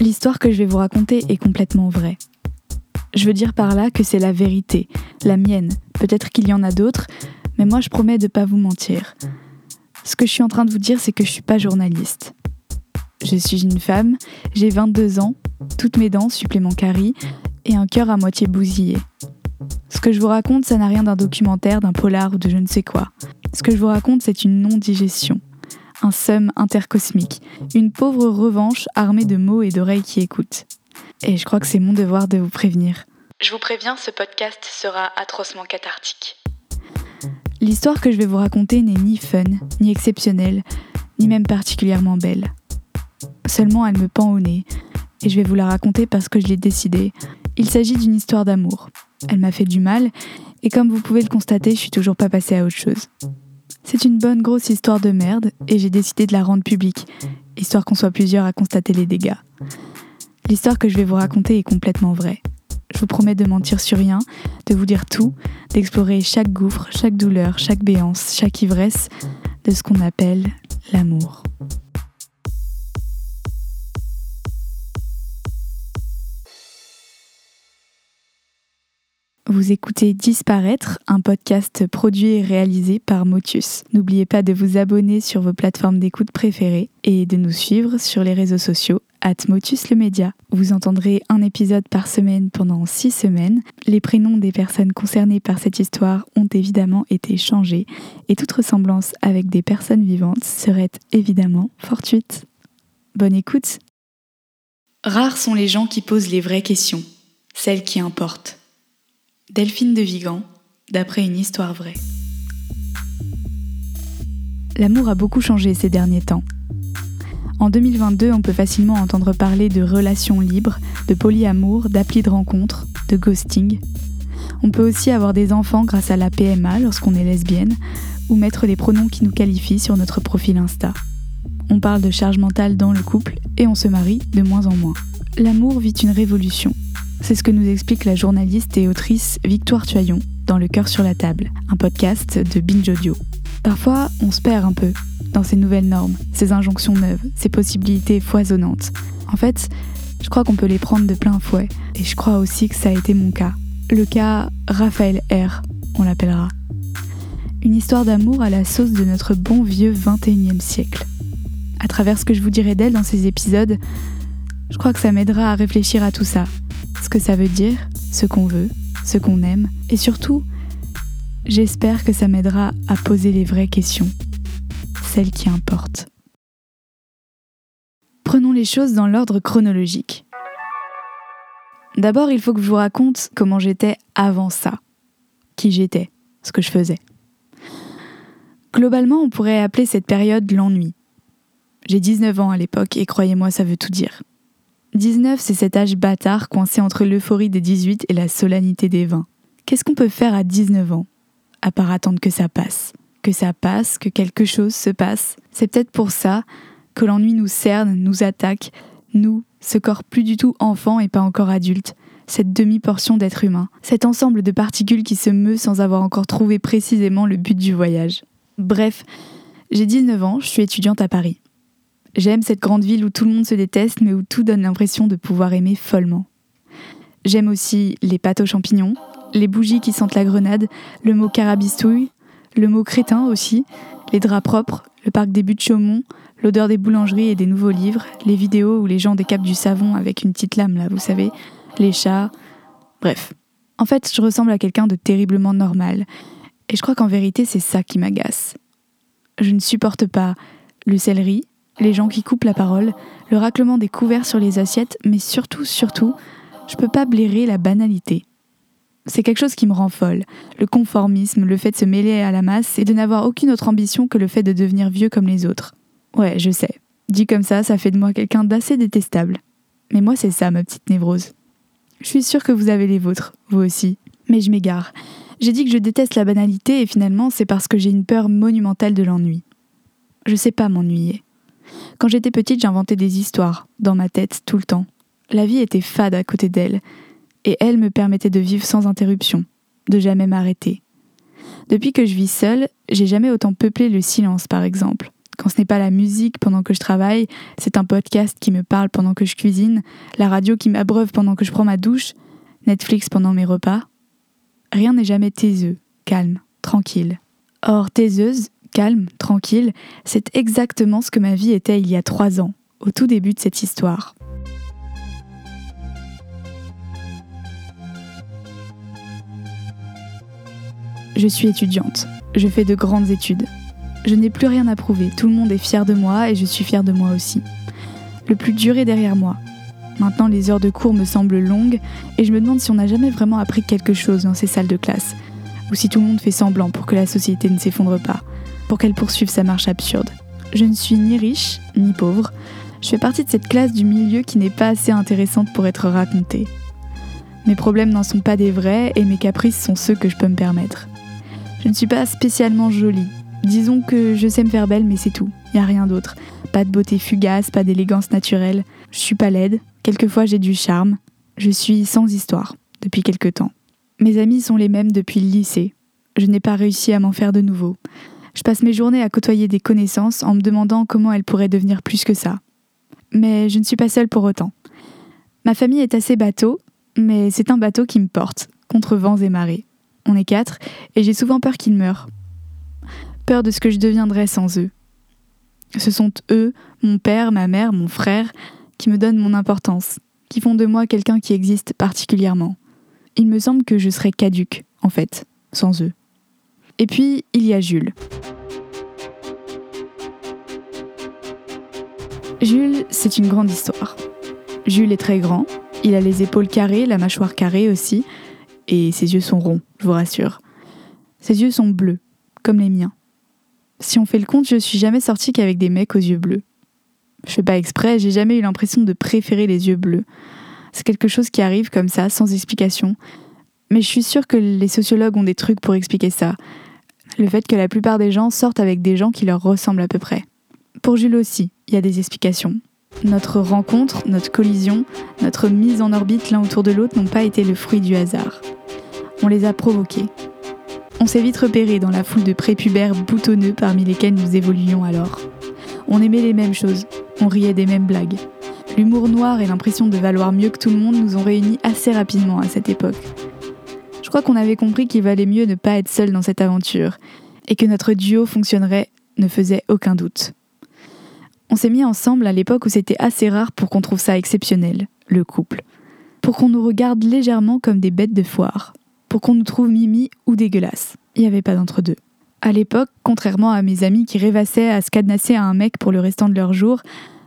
L'histoire que je vais vous raconter est complètement vraie. Je veux dire par là que c'est la vérité, la mienne. Peut-être qu'il y en a d'autres, mais moi je promets de ne pas vous mentir. Ce que je suis en train de vous dire, c'est que je suis pas journaliste. Je suis une femme, j'ai 22 ans, toutes mes dents, supplément caries, et un cœur à moitié bousillé. Ce que je vous raconte, ça n'a rien d'un documentaire, d'un polar ou de je ne sais quoi. Ce que je vous raconte, c'est une non-digestion, un somme intercosmique, une pauvre revanche armée de mots et d'oreilles qui écoutent. Et je crois que c'est mon devoir de vous prévenir. Je vous préviens, ce podcast sera atrocement cathartique. L'histoire que je vais vous raconter n'est ni fun, ni exceptionnelle, ni même particulièrement belle. Seulement elle me pend au nez, et je vais vous la raconter parce que je l'ai décidé. Il s'agit d'une histoire d'amour. Elle m'a fait du mal, et comme vous pouvez le constater, je suis toujours pas passée à autre chose. C'est une bonne grosse histoire de merde, et j'ai décidé de la rendre publique, histoire qu'on soit plusieurs à constater les dégâts. L'histoire que je vais vous raconter est complètement vraie. Je vous promets de mentir sur rien, de vous dire tout, d'explorer chaque gouffre, chaque douleur, chaque béance, chaque ivresse de ce qu'on appelle l'amour. Vous écoutez Disparaître, un podcast produit et réalisé par Motus. N'oubliez pas de vous abonner sur vos plateformes d'écoute préférées et de nous suivre sur les réseaux sociaux Motus le Média. Vous entendrez un épisode par semaine pendant six semaines. Les prénoms des personnes concernées par cette histoire ont évidemment été changés et toute ressemblance avec des personnes vivantes serait évidemment fortuite. Bonne écoute Rares sont les gens qui posent les vraies questions, celles qui importent. Delphine de Vigan, d'après une histoire vraie. L'amour a beaucoup changé ces derniers temps. En 2022, on peut facilement entendre parler de relations libres, de polyamour, d'appli de rencontre, de ghosting. On peut aussi avoir des enfants grâce à la PMA lorsqu'on est lesbienne, ou mettre des pronoms qui nous qualifient sur notre profil Insta. On parle de charge mentale dans le couple et on se marie de moins en moins. L'amour vit une révolution. C'est ce que nous explique la journaliste et autrice Victoire Tuaillon dans Le cœur sur la table, un podcast de Binge Audio. Parfois, on se perd un peu dans ces nouvelles normes, ces injonctions neuves, ces possibilités foisonnantes. En fait, je crois qu'on peut les prendre de plein fouet, et je crois aussi que ça a été mon cas. Le cas Raphaël R, on l'appellera. Une histoire d'amour à la sauce de notre bon vieux 21e siècle. À travers ce que je vous dirai d'elle dans ces épisodes, je crois que ça m'aidera à réfléchir à tout ça, ce que ça veut dire, ce qu'on veut, ce qu'on aime, et surtout, j'espère que ça m'aidera à poser les vraies questions, celles qui importent. Prenons les choses dans l'ordre chronologique. D'abord, il faut que je vous raconte comment j'étais avant ça, qui j'étais, ce que je faisais. Globalement, on pourrait appeler cette période l'ennui. J'ai 19 ans à l'époque et croyez-moi, ça veut tout dire. 19, c'est cet âge bâtard coincé entre l'euphorie des 18 et la solennité des 20. Qu'est-ce qu'on peut faire à 19 ans? À part attendre que ça passe. Que ça passe, que quelque chose se passe. C'est peut-être pour ça que l'ennui nous cerne, nous attaque, nous, ce corps plus du tout enfant et pas encore adulte, cette demi-portion d'être humain, cet ensemble de particules qui se meut sans avoir encore trouvé précisément le but du voyage. Bref, j'ai 19 ans, je suis étudiante à Paris. J'aime cette grande ville où tout le monde se déteste, mais où tout donne l'impression de pouvoir aimer follement. J'aime aussi les pâtes aux champignons, les bougies qui sentent la grenade, le mot carabistouille, le mot crétin aussi, les draps propres, le parc des buts de Chaumont, l'odeur des boulangeries et des nouveaux livres, les vidéos où les gens décapent du savon avec une petite lame là, vous savez, les chats. Bref. En fait, je ressemble à quelqu'un de terriblement normal. Et je crois qu'en vérité, c'est ça qui m'agace. Je ne supporte pas le céleri, les gens qui coupent la parole, le raclement des couverts sur les assiettes, mais surtout, surtout, je peux pas blairer la banalité. C'est quelque chose qui me rend folle. Le conformisme, le fait de se mêler à la masse et de n'avoir aucune autre ambition que le fait de devenir vieux comme les autres. Ouais, je sais. Dit comme ça, ça fait de moi quelqu'un d'assez détestable. Mais moi, c'est ça, ma petite névrose. Je suis sûre que vous avez les vôtres, vous aussi. Mais je m'égare. J'ai dit que je déteste la banalité et finalement, c'est parce que j'ai une peur monumentale de l'ennui. Je sais pas m'ennuyer. Quand j'étais petite, j'inventais des histoires, dans ma tête, tout le temps. La vie était fade à côté d'elle, et elle me permettait de vivre sans interruption, de jamais m'arrêter. Depuis que je vis seule, j'ai jamais autant peuplé le silence, par exemple. Quand ce n'est pas la musique pendant que je travaille, c'est un podcast qui me parle pendant que je cuisine, la radio qui m'abreuve pendant que je prends ma douche, Netflix pendant mes repas. Rien n'est jamais taiseux, calme, tranquille. Or, taiseuse, calme, tranquille, c'est exactement ce que ma vie était il y a trois ans, au tout début de cette histoire. Je suis étudiante. Je fais de grandes études. Je n'ai plus rien à prouver. Tout le monde est fier de moi et je suis fière de moi aussi. Le plus dur est derrière moi. Maintenant, les heures de cours me semblent longues et je me demande si on n'a jamais vraiment appris quelque chose dans ces salles de classe. Ou si tout le monde fait semblant pour que la société ne s'effondre pas, pour qu'elle poursuive sa marche absurde. Je ne suis ni riche, ni pauvre. Je fais partie de cette classe du milieu qui n'est pas assez intéressante pour être racontée. Mes problèmes n'en sont pas des vrais et mes caprices sont ceux que je peux me permettre. Je ne suis pas spécialement jolie. Disons que je sais me faire belle, mais c'est tout. Y a rien d'autre. Pas de beauté fugace, pas d'élégance naturelle. Je suis pas laide. Quelquefois j'ai du charme. Je suis sans histoire depuis quelque temps. Mes amis sont les mêmes depuis le lycée. Je n'ai pas réussi à m'en faire de nouveau. Je passe mes journées à côtoyer des connaissances en me demandant comment elles pourraient devenir plus que ça. Mais je ne suis pas seule pour autant. Ma famille est assez bateau, mais c'est un bateau qui me porte, contre vents et marées. On est quatre, et j'ai souvent peur qu'ils meurent. Peur de ce que je deviendrais sans eux. Ce sont eux, mon père, ma mère, mon frère, qui me donnent mon importance, qui font de moi quelqu'un qui existe particulièrement. Il me semble que je serais caduque, en fait, sans eux. Et puis, il y a Jules. Jules, c'est une grande histoire. Jules est très grand, il a les épaules carrées, la mâchoire carrée aussi, et ses yeux sont ronds, je vous rassure. Ses yeux sont bleus, comme les miens. Si on fait le compte, je suis jamais sortie qu'avec des mecs aux yeux bleus. Je fais pas exprès, j'ai jamais eu l'impression de préférer les yeux bleus. C'est quelque chose qui arrive comme ça, sans explication. Mais je suis sûre que les sociologues ont des trucs pour expliquer ça. Le fait que la plupart des gens sortent avec des gens qui leur ressemblent à peu près. Pour Jules aussi, il y a des explications. Notre rencontre, notre collision, notre mise en orbite l'un autour de l'autre n'ont pas été le fruit du hasard. On les a provoqués. On s'est vite repérés dans la foule de prépubères boutonneux parmi lesquels nous évoluions alors. On aimait les mêmes choses, on riait des mêmes blagues. L'humour noir et l'impression de valoir mieux que tout le monde nous ont réunis assez rapidement à cette époque. Je crois qu'on avait compris qu'il valait mieux ne pas être seul dans cette aventure, et que notre duo fonctionnerait ne faisait aucun doute. On s'est mis ensemble à l'époque où c'était assez rare pour qu'on trouve ça exceptionnel, le couple. Pour qu'on nous regarde légèrement comme des bêtes de foire. Pour qu'on nous trouve mimi ou dégueulasse. Il n'y avait pas d'entre-deux. À l'époque, contrairement à mes amis qui rêvassaient à se cadenasser à un mec pour le restant de leur jour,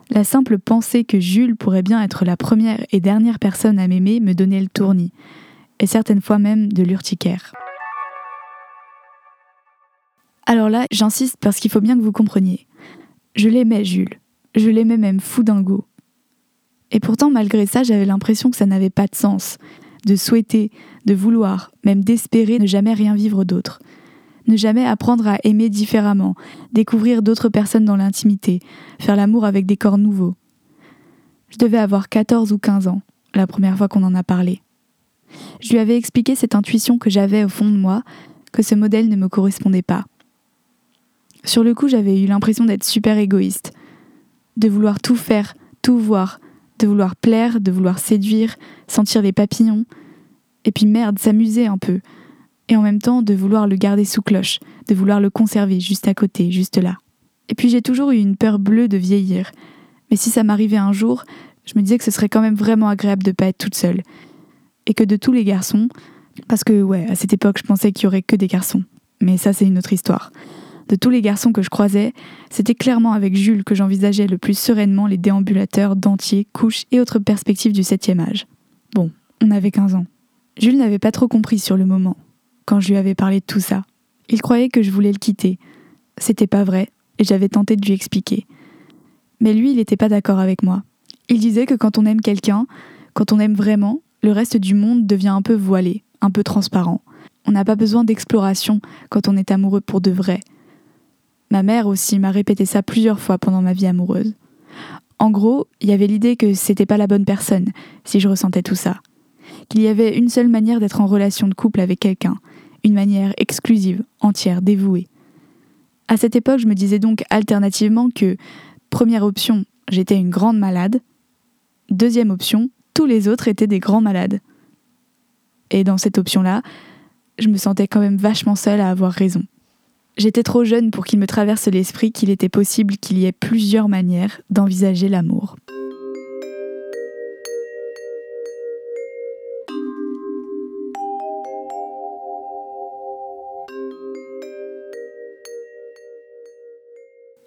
la simple pensée que Jules pourrait bien être la première et dernière personne à m'aimer me donnait le tournis, et certaines fois même de l'urticaire. Alors là, j'insiste parce qu'il faut bien que vous compreniez. Je l'aimais, Jules. Je l'aimais même fou dingo. Et pourtant, malgré ça, j'avais l'impression que ça n'avait pas de sens. De souhaiter, de vouloir, même d'espérer ne jamais rien vivre d'autre. Ne jamais apprendre à aimer différemment, découvrir d'autres personnes dans l'intimité, faire l'amour avec des corps nouveaux. Je devais avoir 14 ou 15 ans, la première fois qu'on en a parlé. Je lui avais expliqué cette intuition que j'avais au fond de moi, que ce modèle ne me correspondait pas. Sur le coup, j'avais eu l'impression d'être super égoïste, de vouloir tout faire, tout voir, de vouloir plaire, de vouloir séduire, sentir les papillons, et puis merde, s'amuser un peu, et en même temps de vouloir le garder sous cloche, de vouloir le conserver juste à côté, juste là. Et puis j'ai toujours eu une peur bleue de vieillir, mais si ça m'arrivait un jour, je me disais que ce serait quand même vraiment agréable de pas être toute seule, et que de tous les garçons, parce que ouais, à cette époque je pensais qu'il y aurait que des garçons, mais ça c'est une autre histoire. De tous les garçons que je croisais, c'était clairement avec Jules que j'envisageais le plus sereinement les déambulateurs, dentiers, couches et autres perspectives du septième âge. Bon, on avait 15 ans. Jules n'avait pas trop compris sur le moment, quand je lui avais parlé de tout ça. Il croyait que je voulais le quitter. C'était pas vrai, et j'avais tenté de lui expliquer. Mais lui, il n'était pas d'accord avec moi. Il disait que quand on aime quelqu'un, quand on aime vraiment, le reste du monde devient un peu voilé, un peu transparent. On n'a pas besoin d'exploration quand on est amoureux pour de vrai. Ma mère aussi m'a répété ça plusieurs fois pendant ma vie amoureuse. En gros, il y avait l'idée que c'était pas la bonne personne si je ressentais tout ça. Qu'il y avait une seule manière d'être en relation de couple avec quelqu'un, une manière exclusive, entière, dévouée. À cette époque, je me disais donc alternativement que, première option, j'étais une grande malade, deuxième option, tous les autres étaient des grands malades. Et dans cette option-là, je me sentais quand même vachement seule à avoir raison. J'étais trop jeune pour qu'il me traverse l'esprit qu'il était possible qu'il y ait plusieurs manières d'envisager l'amour.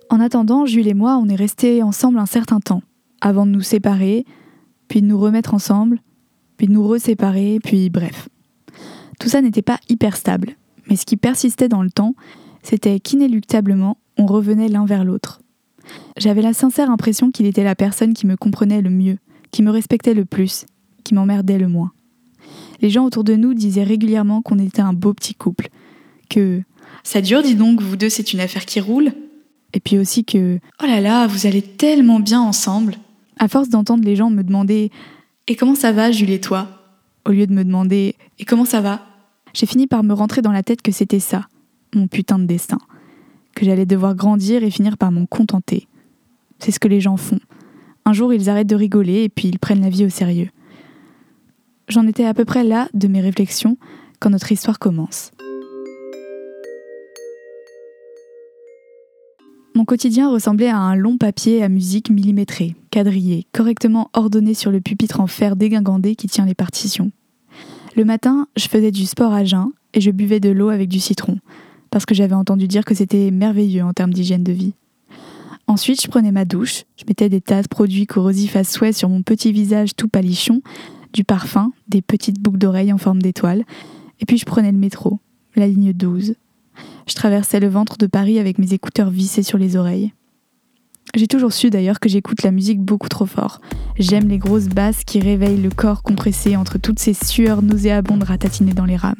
En attendant, Jules et moi, on est restés ensemble un certain temps, avant de nous séparer, puis de nous remettre ensemble, puis de nous reséparer, puis bref. Tout ça n'était pas hyper stable, mais ce qui persistait dans le temps, c'était qu'inéluctablement, on revenait l'un vers l'autre. J'avais la sincère impression qu'il était la personne qui me comprenait le mieux, qui me respectait le plus, qui m'emmerdait le moins. Les gens autour de nous disaient régulièrement qu'on était un beau petit couple, que ça dure, dis donc, vous deux, c'est une affaire qui roule. Et puis aussi que oh là là, vous allez tellement bien ensemble. À force d'entendre les gens me demander Et comment ça va, Jules et toi? au lieu de me demander Et comment ça va? j'ai fini par me rentrer dans la tête que c'était ça, mon putain de destin. Que j'allais devoir grandir et finir par m'en contenter. C'est ce que les gens font. Un jour, ils arrêtent de rigoler et puis ils prennent la vie au sérieux. J'en étais à peu près là de mes réflexions quand notre histoire commence. Mon quotidien ressemblait à un long papier à musique millimétrée, quadrillé, correctement ordonné sur le pupitre en fer dégingandé qui tient les partitions. Le matin, je faisais du sport à jeun et je buvais de l'eau avec du citron, parce que j'avais entendu dire que c'était merveilleux en termes d'hygiène de vie. Ensuite, je prenais ma douche, je mettais des tas de produits corrosifs à souhait sur mon petit visage tout palichon, du parfum, des petites boucles d'oreilles en forme d'étoile, et puis je prenais le métro, la ligne 12, je traversais le ventre de Paris avec mes écouteurs vissés sur les oreilles. J'ai toujours su d'ailleurs que j'écoute la musique beaucoup trop fort. J'aime les grosses basses qui réveillent le corps compressé entre toutes ces sueurs nauséabondes ratatinées dans les rames.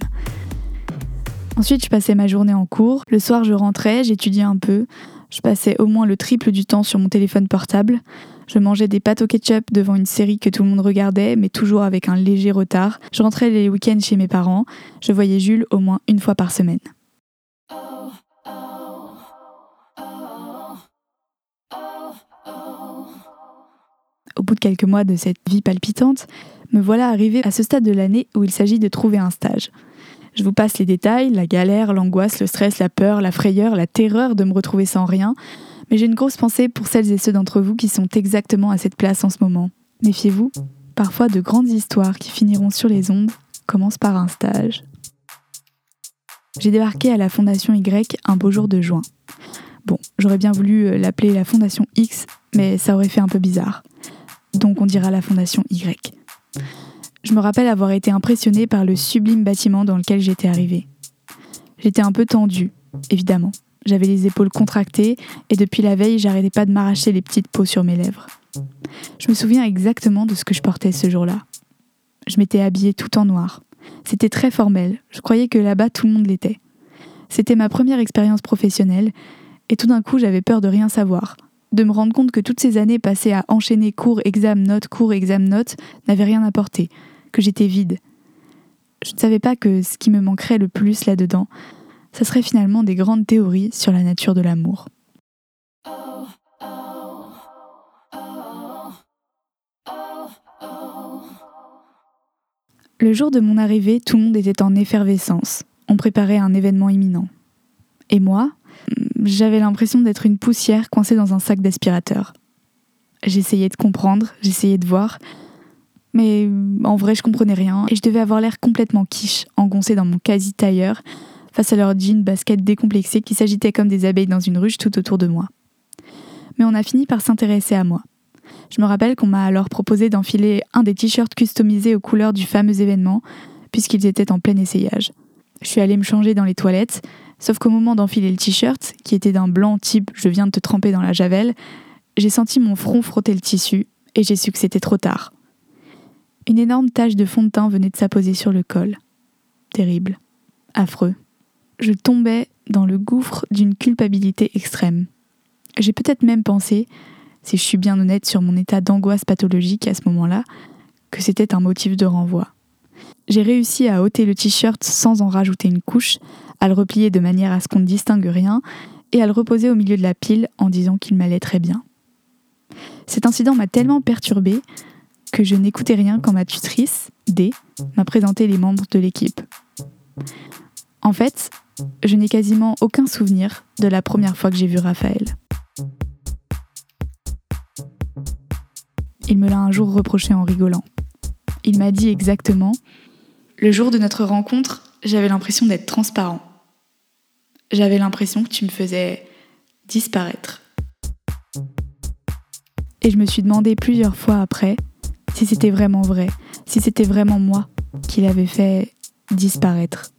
Ensuite, je passais ma journée en cours. Le soir, je rentrais, j'étudiais un peu. Je passais au moins le triple du temps sur mon téléphone portable. Je mangeais des pâtes au ketchup devant une série que tout le monde regardait, mais toujours avec un léger retard. Je rentrais les week-ends chez mes parents. Je voyais Jules au moins une fois par semaine. Au bout de quelques mois de cette vie palpitante, me voilà arrivé à ce stade de l'année où il s'agit de trouver un stage. Je vous passe les détails, la galère, l'angoisse, le stress, la peur, la frayeur, la terreur de me retrouver sans rien, mais j'ai une grosse pensée pour celles et ceux d'entre vous qui sont exactement à cette place en ce moment. Méfiez-vous, parfois de grandes histoires qui finiront sur les ondes commencent par un stage. J'ai débarqué à la Fondation Y un beau jour de juin. Bon, j'aurais bien voulu euh, l'appeler la Fondation X, mais ça aurait fait un peu bizarre donc on dira la Fondation Y. Je me rappelle avoir été impressionnée par le sublime bâtiment dans lequel j'étais arrivée. J'étais un peu tendue, évidemment. J'avais les épaules contractées et depuis la veille, j'arrêtais pas de m'arracher les petites peaux sur mes lèvres. Je me souviens exactement de ce que je portais ce jour-là. Je m'étais habillée tout en noir. C'était très formel. Je croyais que là-bas tout le monde l'était. C'était ma première expérience professionnelle et tout d'un coup j'avais peur de rien savoir, de me rendre compte que toutes ces années passées à enchaîner cours, examen, notes, cours, examen, notes n'avaient rien apporté, que j'étais vide. Je ne savais pas que ce qui me manquerait le plus là-dedans, ce serait finalement des grandes théories sur la nature de l'amour. Le jour de mon arrivée, tout le monde était en effervescence. On préparait un événement imminent. Et moi, j'avais l'impression d'être une poussière coincée dans un sac d'aspirateur. J'essayais de comprendre, j'essayais de voir, mais en vrai je comprenais rien et je devais avoir l'air complètement quiche, engoncée dans mon quasi-tailleur, face à leurs jeans baskets décomplexés qui s'agitaient comme des abeilles dans une ruche tout autour de moi. Mais on a fini par s'intéresser à moi. Je me rappelle qu'on m'a alors proposé d'enfiler un des t-shirts customisés aux couleurs du fameux événement, puisqu'ils étaient en plein essayage. Je suis allée me changer dans les toilettes, Sauf qu'au moment d'enfiler le t-shirt, qui était d'un blanc type je viens de te tremper dans la javel, j'ai senti mon front frotter le tissu et j'ai su que c'était trop tard. Une énorme tache de fond de teint venait de s'apposer sur le col. Terrible. Affreux. Je tombais dans le gouffre d'une culpabilité extrême. J'ai peut-être même pensé, si je suis bien honnête sur mon état d'angoisse pathologique à ce moment-là, que c'était un motif de renvoi. J'ai réussi à ôter le t-shirt sans en rajouter une couche, à le replier de manière à ce qu'on ne distingue rien, et à le reposer au milieu de la pile en disant qu'il m'allait très bien. Cet incident m'a tellement perturbée que je n'écoutais rien quand ma tutrice, D, m'a présenté les membres de l'équipe. En fait, je n'ai quasiment aucun souvenir de la première fois que j'ai vu Raphaël. Il me l'a un jour reproché en rigolant. Il m'a dit exactement Le jour de notre rencontre, j'avais l'impression d'être transparent. J'avais l'impression que tu me faisais disparaître. Et je me suis demandé plusieurs fois après si c'était vraiment vrai, si c'était vraiment moi qui l'avais fait disparaître.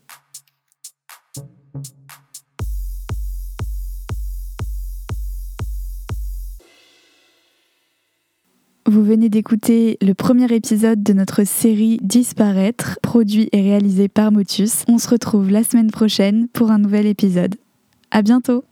Vous venez d'écouter le premier épisode de notre série Disparaître, produit et réalisé par Motus. On se retrouve la semaine prochaine pour un nouvel épisode. À bientôt!